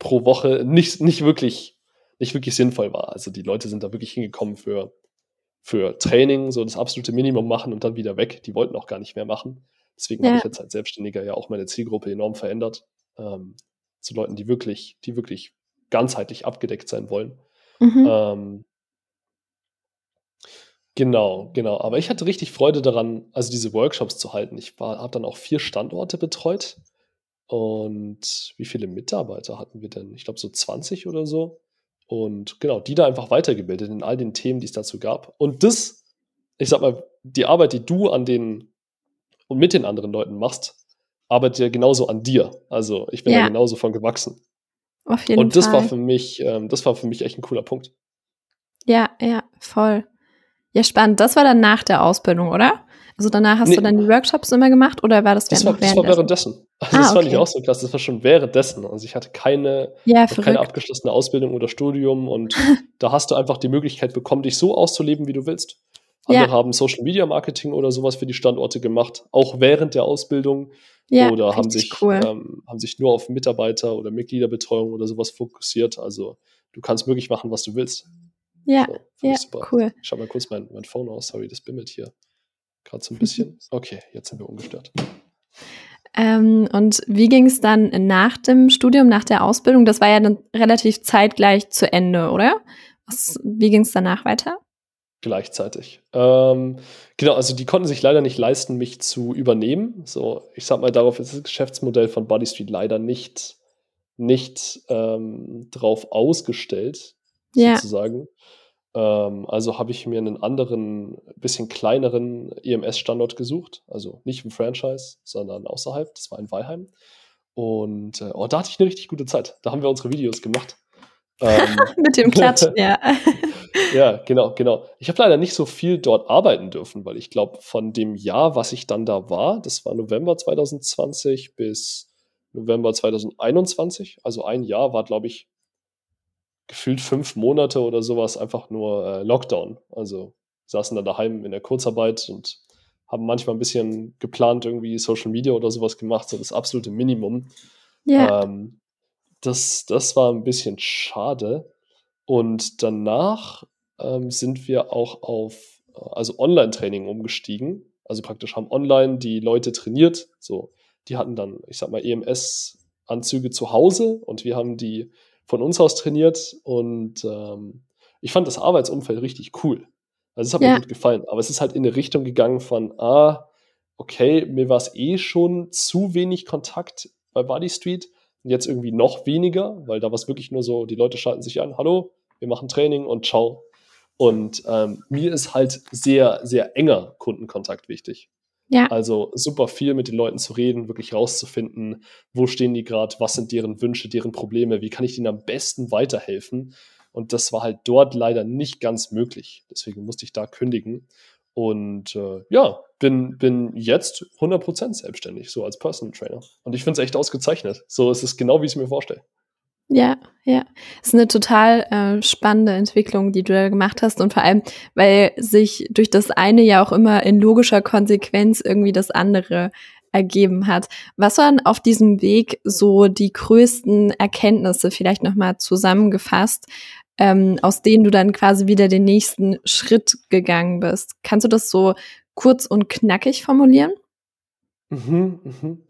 pro Woche nicht, nicht, wirklich, nicht wirklich sinnvoll war. Also die Leute sind da wirklich hingekommen für, für Training, so das absolute Minimum machen und dann wieder weg. Die wollten auch gar nicht mehr machen. Deswegen ja. habe ich jetzt als Selbstständiger ja auch meine Zielgruppe enorm verändert. Ähm, zu Leuten, die wirklich, die wirklich ganzheitlich abgedeckt sein wollen. Mhm. Ähm, Genau, genau. Aber ich hatte richtig Freude daran, also diese Workshops zu halten. Ich habe dann auch vier Standorte betreut. Und wie viele Mitarbeiter hatten wir denn? Ich glaube so 20 oder so. Und genau, die da einfach weitergebildet in all den Themen, die es dazu gab. Und das, ich sag mal, die Arbeit, die du an den und mit den anderen Leuten machst, arbeitet ja genauso an dir. Also ich bin ja, ja genauso von gewachsen. Auf jeden und das Fall. war für mich, ähm, das war für mich echt ein cooler Punkt. Ja, ja, voll. Ja, spannend. Das war dann nach der Ausbildung, oder? Also danach hast nee. du dann die Workshops immer gemacht oder war das, das war, das war währenddessen? Also ah, das fand ich auch so krass. Das war schon währenddessen. Also ich hatte keine, ja, keine abgeschlossene Ausbildung oder Studium und da hast du einfach die Möglichkeit bekommen, dich so auszuleben, wie du willst. Andere ja. haben Social Media Marketing oder sowas für die Standorte gemacht, auch während der Ausbildung. Ja, oder haben sich, cool. ähm, haben sich nur auf Mitarbeiter oder Mitgliederbetreuung oder sowas fokussiert. Also du kannst wirklich machen, was du willst. Ja, so, ja cool. Ich schau mal kurz mein, mein Phone aus. Sorry, das bimmelt hier gerade so ein bisschen. Okay, jetzt sind wir ungestört. Ähm, und wie ging es dann nach dem Studium, nach der Ausbildung? Das war ja dann relativ zeitgleich zu Ende, oder? Was, wie ging es danach weiter? Gleichzeitig. Ähm, genau, also die konnten sich leider nicht leisten, mich zu übernehmen. So, ich sag mal, darauf ist das Geschäftsmodell von Body Street leider nicht, nicht ähm, drauf ausgestellt, Ja. sozusagen. Ähm, also habe ich mir einen anderen, bisschen kleineren EMS-Standort gesucht. Also nicht im Franchise, sondern außerhalb. Das war in Weilheim. Und äh, oh, da hatte ich eine richtig gute Zeit. Da haben wir unsere Videos gemacht. Ähm, Mit dem Klatschen, ja. ja, genau, genau. Ich habe leider nicht so viel dort arbeiten dürfen, weil ich glaube, von dem Jahr, was ich dann da war, das war November 2020 bis November 2021, also ein Jahr war, glaube ich, gefühlt fünf Monate oder sowas einfach nur äh, Lockdown. Also saßen dann daheim in der Kurzarbeit und haben manchmal ein bisschen geplant, irgendwie Social Media oder sowas gemacht, so das absolute Minimum. Ja. Ähm, das, das war ein bisschen schade. Und danach ähm, sind wir auch auf also Online-Training umgestiegen. Also praktisch haben online die Leute trainiert. So, die hatten dann, ich sag mal, EMS-Anzüge zu Hause und wir haben die von uns aus trainiert. Und ähm, ich fand das Arbeitsumfeld richtig cool. Also es hat Ja. mir gut gefallen. Aber es ist halt in eine Richtung gegangen von, ah, okay, mir war es eh schon zu wenig Kontakt bei Body Street. Und jetzt irgendwie noch weniger, weil da war es wirklich nur so, die Leute schalten sich an, hallo, wir machen Training und ciao. Und ähm, mir ist halt sehr, sehr enger Kundenkontakt wichtig. Ja. Also super viel mit den Leuten zu reden, wirklich rauszufinden, wo stehen die gerade, was sind deren Wünsche, deren Probleme, wie kann ich denen am besten weiterhelfen. Und das war halt dort leider nicht ganz möglich. Deswegen musste ich da kündigen. Und äh, ja, bin, bin jetzt 100% selbstständig, so als Personal Trainer. Und ich finde es echt ausgezeichnet. So es ist genau, wie ich es mir vorstelle. Ja, ja. Es ist eine total äh, spannende Entwicklung, die du da gemacht hast und vor allem, weil sich durch das eine ja auch immer in logischer Konsequenz irgendwie das andere ergeben hat. Was waren auf diesem Weg so die größten Erkenntnisse, vielleicht nochmal zusammengefasst, ähm, aus denen du dann quasi wieder den nächsten Schritt gegangen bist? Kannst du das so kurz und knackig formulieren? Mhm, mhm.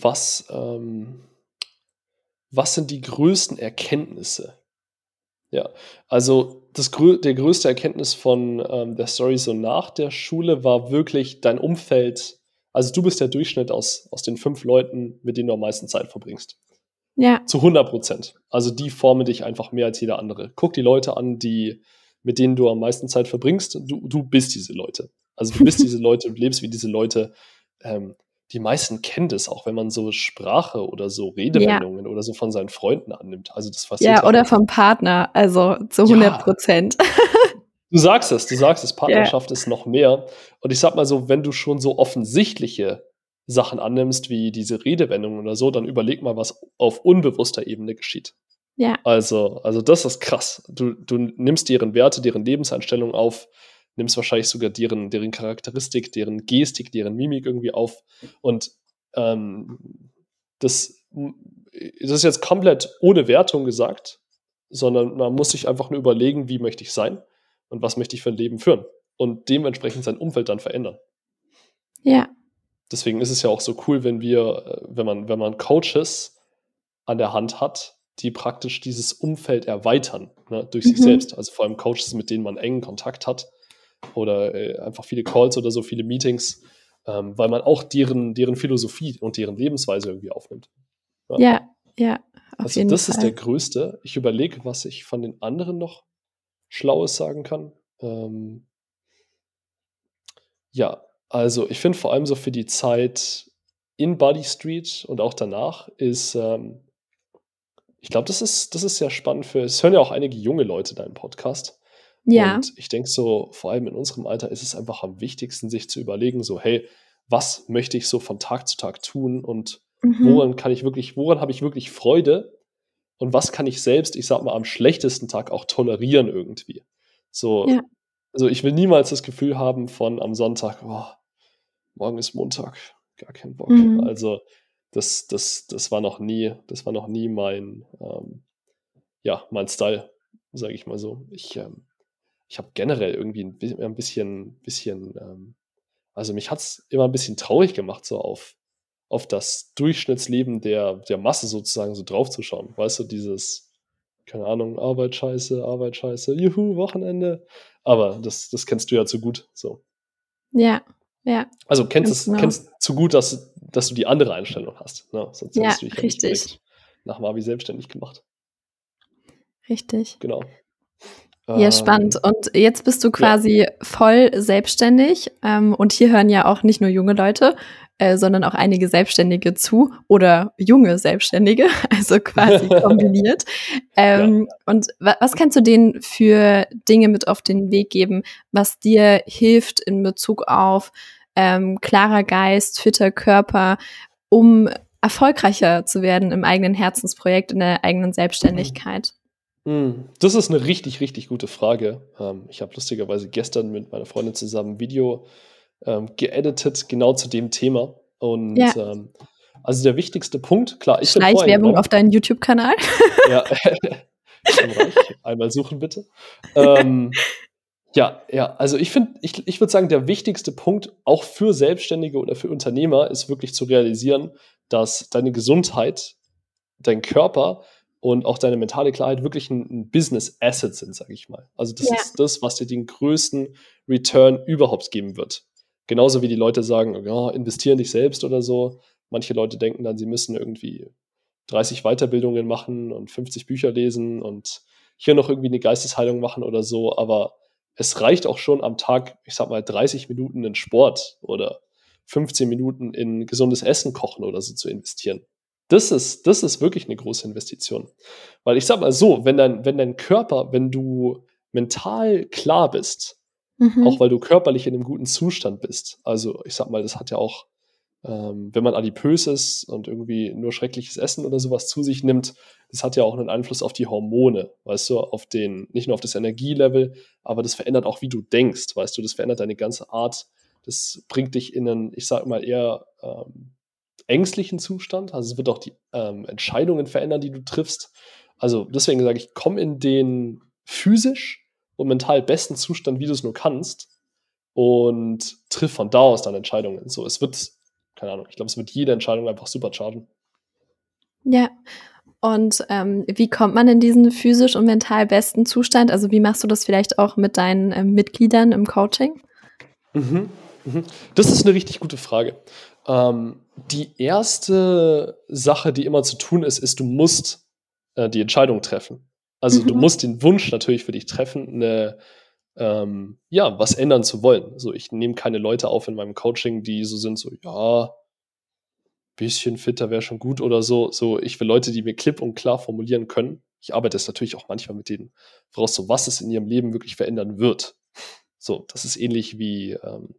Was, ähm, was sind die größten Erkenntnisse? Ja, also das, der größte Erkenntnis von ähm, der Story so nach der Schule war wirklich dein Umfeld. Also du bist der Durchschnitt aus, aus den fünf Leuten, mit denen du am meisten Zeit verbringst. Ja, Zu 100 Prozent. Also die formen dich einfach mehr als jeder andere. Guck die Leute an, die, mit denen du am meisten Zeit verbringst. Du, du bist diese Leute. Also du bist diese Leute und lebst wie diese Leute. Ähm, die meisten kennen das auch, wenn man so Sprache oder so Redewendungen oder so von seinen Freunden annimmt. Also das passiert ja, oder vom Partner, also zu Ja. 100 Prozent. Du sagst es, du sagst es, Partnerschaft ist noch mehr. Und ich sag mal so, wenn du schon so offensichtliche Sachen annimmst, wie diese Redewendungen oder so, dann überleg mal, was auf unbewusster Ebene geschieht. Ja, Also, also das ist krass. Du, du nimmst deren Werte, deren Lebenseinstellung auf, nimmst wahrscheinlich sogar deren, deren Charakteristik, deren Gestik, deren Mimik irgendwie auf. Und ähm, das, das ist jetzt komplett ohne Wertung gesagt, sondern man muss sich einfach nur überlegen, wie möchte ich sein und was möchte ich für ein Leben führen. Und dementsprechend sein Umfeld dann verändern. ja, Deswegen ist es ja auch so cool, wenn wir, äh, wenn man, wenn man Coaches an der Hand hat, die praktisch dieses Umfeld erweitern, ne, durch sich Mhm. selbst. Also vor allem Coaches, mit denen man engen Kontakt hat oder äh, einfach viele Calls oder so, viele Meetings, ähm, weil man auch deren, deren Philosophie und deren Lebensweise irgendwie aufnimmt. ja, ja, auf also jeden das Fall. ist der größte. Ich überlege, was ich von den anderen noch Schlaues sagen kann. Ähm, ja, also ich finde vor allem so für die Zeit in Body Street und auch danach ist, ähm, ich glaube, das ist, das ist sehr spannend für, es hören ja auch einige junge Leute deinen Podcast. Ja, Und ich denke so, vor allem in unserem Alter ist es einfach am wichtigsten, sich zu überlegen, so, hey, was möchte ich so von Tag zu Tag tun und mhm. woran kann ich wirklich, woran habe ich wirklich Freude und was kann ich selbst, ich sag mal, am schlechtesten Tag auch tolerieren irgendwie. So, Ja. also ich will niemals das Gefühl haben von am Sonntag, oh, morgen ist Montag, gar keinen Bock. Mhm. Also das, das, das war noch nie, das war noch nie mein, ähm, ja, mein Style, sage ich mal so. Ich, ähm, ich habe generell irgendwie ein bi- ein bisschen, bisschen, ähm, also mich hat's immer ein bisschen traurig gemacht, so auf, auf das Durchschnittsleben der, der Masse sozusagen so draufzuschauen. Weißt du, dieses, keine Ahnung, Arbeit scheiße, Arbeit scheiße, juhu, Wochenende. Aber das, das kennst du ja zu gut. So. Ja, ja. Also kennst es genau. kennst zu gut, dass, dass du die andere Einstellung hast. Ne? Sonst ja, hättest du dich richtig. Nach Mavi selbstständig gemacht. Richtig. Genau. Ja, ähm, spannend. Und jetzt bist du quasi ja. voll selbstständig. Ähm, und hier hören ja auch nicht nur junge Leute, äh, sondern auch einige Selbstständige zu oder junge Selbstständige, also quasi kombiniert. Ähm, ja. Und wa was kannst du denen für Dinge mit auf den Weg geben, was dir hilft in Bezug auf ähm, klarer Geist, fitter Körper, um erfolgreicher zu werden im eigenen Herzensprojekt, in der eigenen Selbstständigkeit? Hm, das ist eine richtig, richtig gute Frage. Ähm, ich habe lustigerweise gestern mit meiner Freundin zusammen ein Video ähm, geeditet, genau zu dem Thema. Und ja. ähm, also der wichtigste Punkt, klar, ich Schleichwerbung auf deinen YouTube-Kanal. Ja, einmal suchen bitte. Ähm, ja, ja, also ich finde, ich, ich würde sagen, der wichtigste Punkt auch für Selbstständige oder für Unternehmer ist wirklich zu realisieren, dass deine Gesundheit, dein Körper und auch deine mentale Klarheit wirklich ein, ein Business Asset sind, sage ich mal. Also das ja. ist das, was dir den größten Return überhaupt geben wird. Genauso wie die Leute sagen, ja, investieren dich selbst oder so. Manche Leute denken dann, sie müssen irgendwie 30 Weiterbildungen machen und 50 Bücher lesen und hier noch irgendwie eine Geistesheilung machen oder so. Aber es reicht auch schon am Tag, ich sag mal, 30 Minuten in Sport oder 15 Minuten in gesundes Essen kochen oder so zu investieren. Das ist, das ist wirklich eine große Investition. Weil ich sag mal so, wenn dein, wenn dein Körper, wenn du mental klar bist, Mhm. Auch weil du körperlich in einem guten Zustand bist. Also ich sag mal, das hat ja auch, ähm, wenn man adipös ist und irgendwie nur schreckliches Essen oder sowas zu sich nimmt, das hat ja auch einen Einfluss auf die Hormone, weißt du, auf den, nicht nur auf das Energielevel, aber das verändert auch, wie du denkst, weißt du, das verändert deine ganze Art. Das bringt dich in einen, ich sag mal, eher ähm, ängstlichen Zustand. Also es wird auch die ähm, Entscheidungen verändern, die du triffst. Also deswegen sage ich, komm in den physisch und mental besten Zustand, wie du es nur kannst und triff von da aus dann Entscheidungen. So, es wird, keine Ahnung, ich glaube, es wird jede Entscheidung einfach superchargen. Ja. Und ähm, wie kommt man in diesen physisch und mental besten Zustand? Also wie machst du das vielleicht auch mit deinen ähm, Mitgliedern im Coaching? Mhm, mhm. Das ist eine richtig gute Frage. Ähm, die erste Sache, die immer zu tun ist, ist, du musst äh, die Entscheidung treffen. Also mhm. du musst den Wunsch natürlich für dich treffen, eine, ähm, ja, was ändern zu wollen. So, ich nehme keine Leute auf in meinem Coaching, die so sind, so, ja, bisschen fitter wäre schon gut oder so. So, ich will Leute, die mir klipp und klar formulieren können. Ich arbeite es natürlich auch manchmal mit denen voraus, so was es in ihrem Leben wirklich verändern wird. So, das ist ähnlich wie, ähm,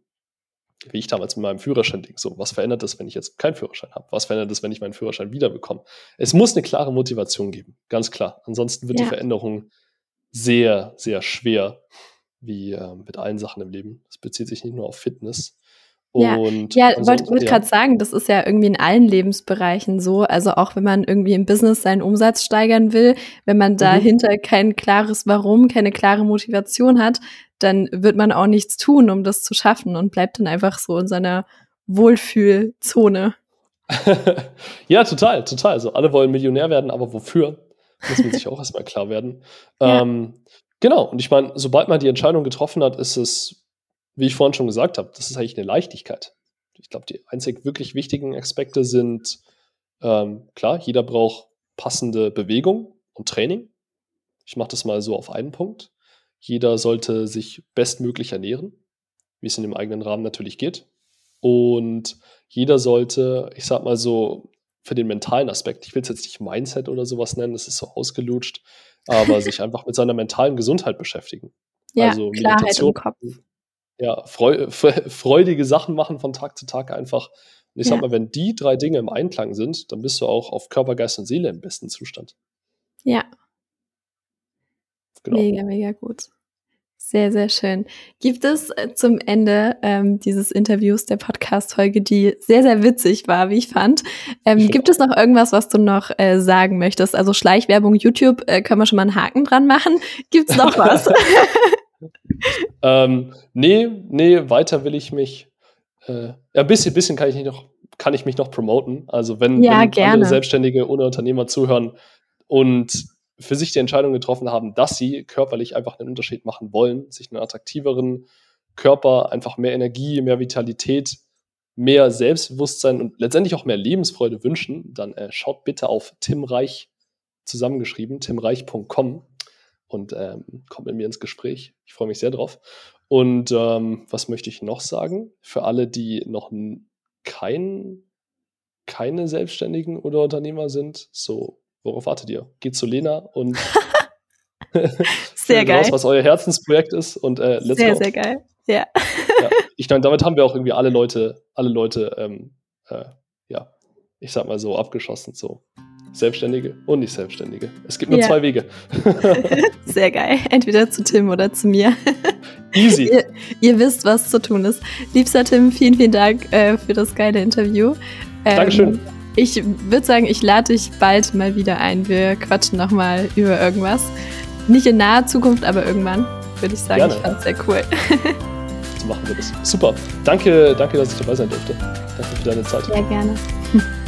wie ich damals mit meinem Führerschein denke. So, was verändert das, wenn ich jetzt keinen Führerschein habe? Was verändert das, wenn ich meinen Führerschein wiederbekomme? Es muss eine klare Motivation geben, ganz klar. Ansonsten wird ja. die Veränderung sehr, sehr schwer, wie äh, mit allen Sachen im Leben. Das bezieht sich nicht nur auf Fitness. Ja, und ja wollte wollt ja. gerade sagen, das ist ja irgendwie in allen Lebensbereichen so. Also auch wenn man irgendwie im Business seinen Umsatz steigern will, wenn man mhm. dahinter kein klares Warum, keine klare Motivation hat, dann wird man auch nichts tun, um das zu schaffen und bleibt dann einfach so in seiner Wohlfühlzone. ja, total, total. Also alle wollen Millionär werden, aber wofür? Muss man sich auch erstmal klar werden. Ja. Ähm, genau, und ich meine, sobald man die Entscheidung getroffen hat, ist es, wie ich vorhin schon gesagt habe, das ist eigentlich eine Leichtigkeit. Ich glaube, die einzig wirklich wichtigen Aspekte sind, ähm, klar, jeder braucht passende Bewegung und Training. Ich mache das mal so auf einen Punkt. Jeder sollte sich bestmöglich ernähren, wie es in dem eigenen Rahmen natürlich geht. Und jeder sollte, ich sag mal so, für den mentalen Aspekt, ich will es jetzt nicht Mindset oder sowas nennen, das ist so ausgelutscht, aber sich einfach mit seiner mentalen Gesundheit beschäftigen. Ja, also Klarheit im Kopf. Ja, freu freudige Sachen machen von Tag zu Tag einfach. Und ich ja. sag mal, wenn die drei Dinge im Einklang sind, dann bist du auch auf Körper, Geist und Seele im besten Zustand. Ja, Genau. Mega, mega gut. Sehr, sehr schön. Gibt es äh, zum Ende ähm, dieses Interviews der Podcast-Folge, die sehr, sehr witzig war, wie ich fand, ähm, gibt es noch irgendwas, was du noch äh, sagen möchtest? Also Schleichwerbung YouTube, äh, können wir schon mal einen Haken dran machen. Gibt es noch was? ähm, nee, nee, weiter will ich mich. Äh, ja, ein bisschen, bisschen kann ich, nicht noch, kann ich mich noch promoten. Also wenn, ja, wenn andere Selbstständige oder Unternehmer zuhören und für sich die Entscheidung getroffen haben, dass sie körperlich einfach einen Unterschied machen wollen, sich einen attraktiveren Körper, einfach mehr Energie, mehr Vitalität, mehr Selbstbewusstsein und letztendlich auch mehr Lebensfreude wünschen, dann äh, schaut bitte auf Tim Reich zusammengeschrieben, timreich.com und ähm, kommt mit mir ins Gespräch. Ich freue mich sehr drauf. Und ähm, was möchte ich noch sagen? Für alle, die noch kein, keine Selbstständigen oder Unternehmer sind, so, worauf wartet ihr? Geht zu Lena und sehr geil. Raus, was euer Herzensprojekt ist und äh, let's sehr, go. Sehr, sehr geil. Ja. ja. Ich meine, damit haben wir auch irgendwie alle Leute, alle Leute, ähm, äh, ja, ich sag mal so, abgeschossen. So. Selbstständige und nicht Selbstständige. Es gibt nur ja. zwei Wege. Sehr geil. Entweder zu Tim oder zu mir. Easy. ihr, ihr, wisst, was zu tun ist. Liebster Tim, vielen, vielen Dank äh, für das geile Interview. Ähm, Dankeschön. Ich würde sagen, ich lade dich bald mal wieder ein. Wir quatschen nochmal über irgendwas. Nicht in naher Zukunft, aber irgendwann, würde ich sagen. Gerne. Ich fand es sehr cool. so machen wir das. Super. Danke, danke, dass ich dabei sein durfte. Danke für deine Zeit. Sehr gerne.